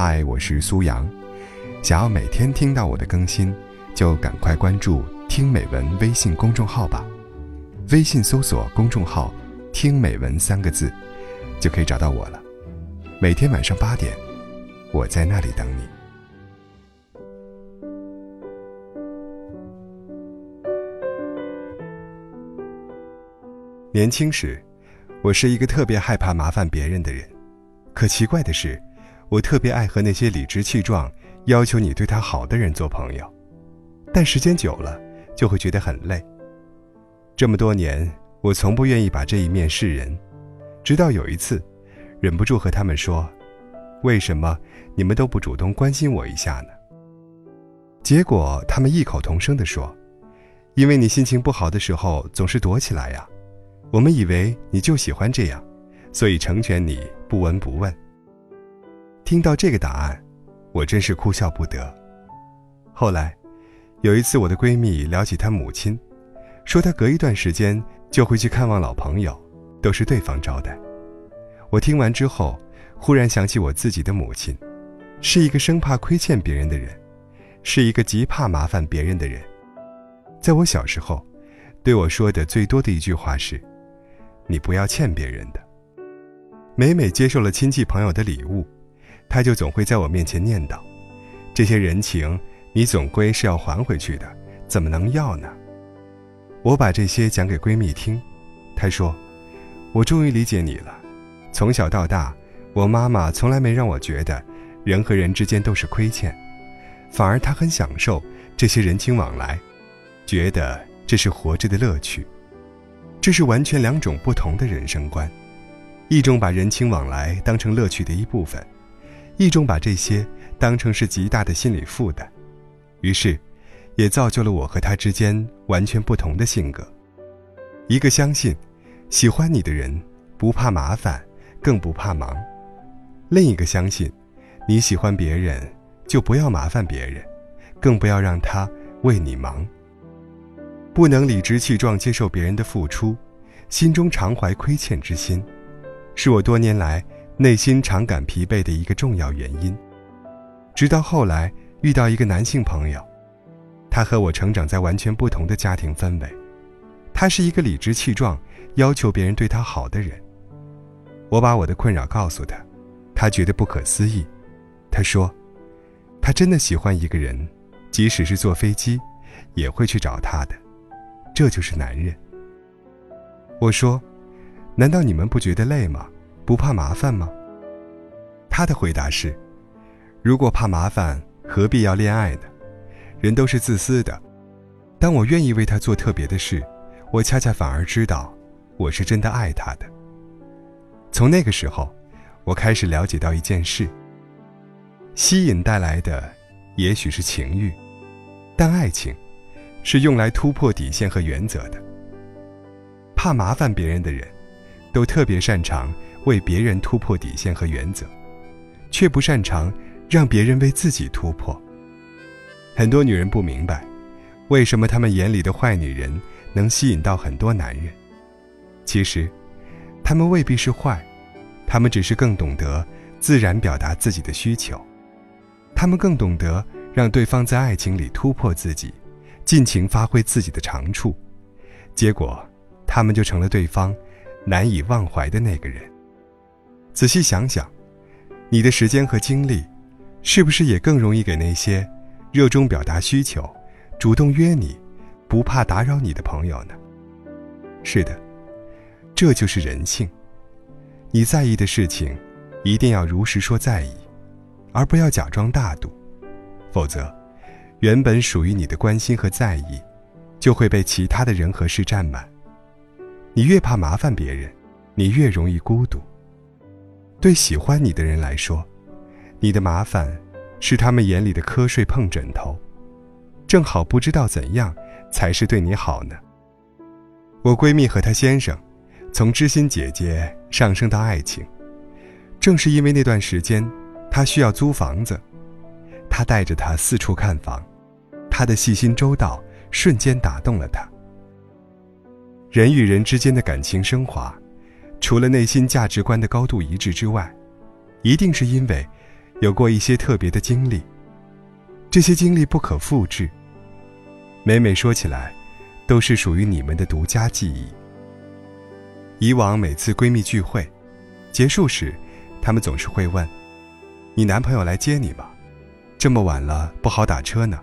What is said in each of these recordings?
嗨，我是苏阳。想要每天听到我的更新，就赶快关注“听美文”微信公众号吧。微信搜索公众号“听美文”三个字，就可以找到我了。每天晚上八点，我在那里等你。年轻时，我是一个特别害怕麻烦别人的人。可奇怪的是，我特别爱和那些理直气壮要求你对他好的人做朋友，但时间久了就会觉得很累。这么多年，我从不愿意把这一面示人，直到有一次，忍不住和他们说：“为什么你们都不主动关心我一下呢？”结果他们异口同声地说：“因为你心情不好的时候总是躲起来呀，我们以为你就喜欢这样，所以成全你。”不闻不问。听到这个答案，我真是哭笑不得。后来，有一次我的闺蜜聊起她母亲，说她隔一段时间就会去看望老朋友，都是对方招待。我听完之后，忽然想起我自己的母亲，是一个生怕亏欠别人的人，是一个极怕麻烦别人的人。在我小时候，对我说的最多的一句话是：“你不要欠别人的。”每每接受了亲戚朋友的礼物，他就总会在我面前念叨：“这些人情，你总归是要还回去的，怎么能要呢？”我把这些讲给闺蜜听，她说：“我终于理解你了。从小到大，我妈妈从来没让我觉得人和人之间都是亏欠，反而她很享受这些人情往来，觉得这是活着的乐趣。这是完全两种不同的人生观。”一种把人情往来当成乐趣的一部分，一种把这些当成是极大的心理负担，于是，也造就了我和他之间完全不同的性格。一个相信，喜欢你的人不怕麻烦，更不怕忙；另一个相信，你喜欢别人就不要麻烦别人，更不要让他为你忙。不能理直气壮接受别人的付出，心中常怀亏欠之心。是我多年来内心常感疲惫的一个重要原因。直到后来遇到一个男性朋友，他和我成长在完全不同的家庭氛围。他是一个理直气壮要求别人对他好的人。我把我的困扰告诉他，他觉得不可思议。他说，他真的喜欢一个人，即使是坐飞机，也会去找他的。这就是男人。我说。难道你们不觉得累吗？不怕麻烦吗？他的回答是：如果怕麻烦，何必要恋爱呢？人都是自私的。当我愿意为他做特别的事，我恰恰反而知道，我是真的爱他的。从那个时候，我开始了解到一件事：吸引带来的，也许是情欲，但爱情，是用来突破底线和原则的。怕麻烦别人的人。都特别擅长为别人突破底线和原则，却不擅长让别人为自己突破。很多女人不明白，为什么她们眼里的坏女人能吸引到很多男人。其实，她们未必是坏，她们只是更懂得自然表达自己的需求，她们更懂得让对方在爱情里突破自己，尽情发挥自己的长处，结果，她们就成了对方。难以忘怀的那个人。仔细想想，你的时间和精力，是不是也更容易给那些热衷表达需求、主动约你、不怕打扰你的朋友呢？是的，这就是人性。你在意的事情，一定要如实说在意，而不要假装大度，否则，原本属于你的关心和在意，就会被其他的人和事占满。你越怕麻烦别人，你越容易孤独。对喜欢你的人来说，你的麻烦是他们眼里的瞌睡碰枕头，正好不知道怎样才是对你好呢。我闺蜜和她先生，从知心姐姐上升到爱情，正是因为那段时间，她需要租房子，她带着她四处看房，她的细心周到瞬间打动了她。人与人之间的感情升华，除了内心价值观的高度一致之外，一定是因为有过一些特别的经历，这些经历不可复制。每每说起来，都是属于你们的独家记忆。以往每次闺蜜聚会结束时，她们总是会问：“你男朋友来接你吗？这么晚了不好打车呢。”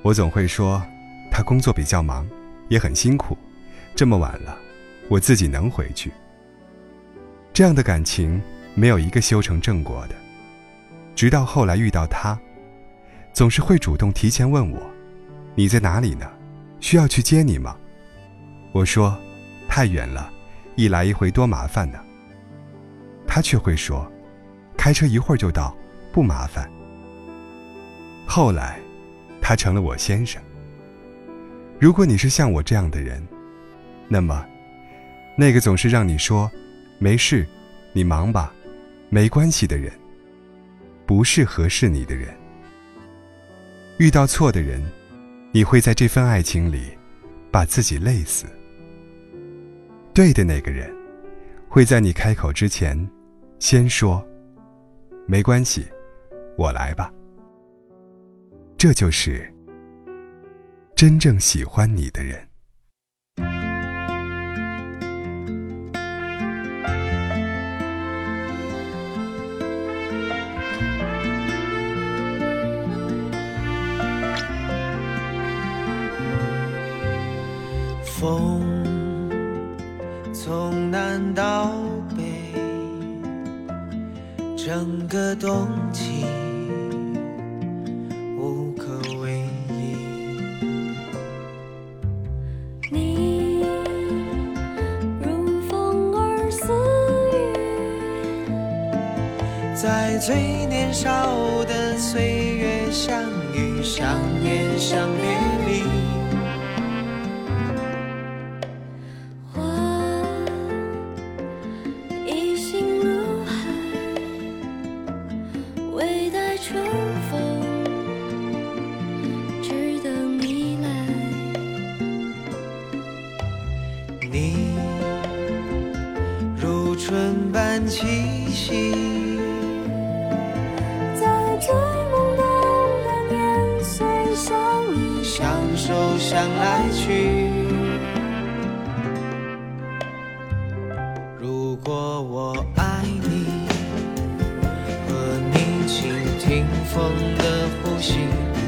我总会说：“他工作比较忙，也很辛苦，这么晚了，我自己能回去。”这样的感情没有一个修成正果的。直到后来遇到他，总是会主动提前问我：“你在哪里呢？需要去接你吗？”我说：“太远了，一来一回多麻烦呢。”他却会说：“开车一会儿就到，不麻烦。”后来，他成了我先生。如果你是像我这样的人，那么，那个总是让你说“没事，你忙吧，没关系”的人。不是合适你的人，遇到错的人，你会在这份爱情里把自己累死。对的那个人，会在你开口之前，先说：“没关系，我来吧。”这就是真正喜欢你的人。风从南到北，整个冬季无可为依。你如风儿似雨，在最年少的岁月相遇、相恋、相别离。在最懵懂的年岁相依相守相爱去。如果我爱你，和你倾听风的呼吸。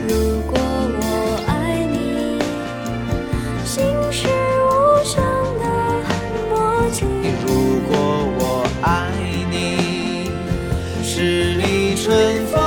如果我爱你，心事无声的默契。如果我爱你十里春风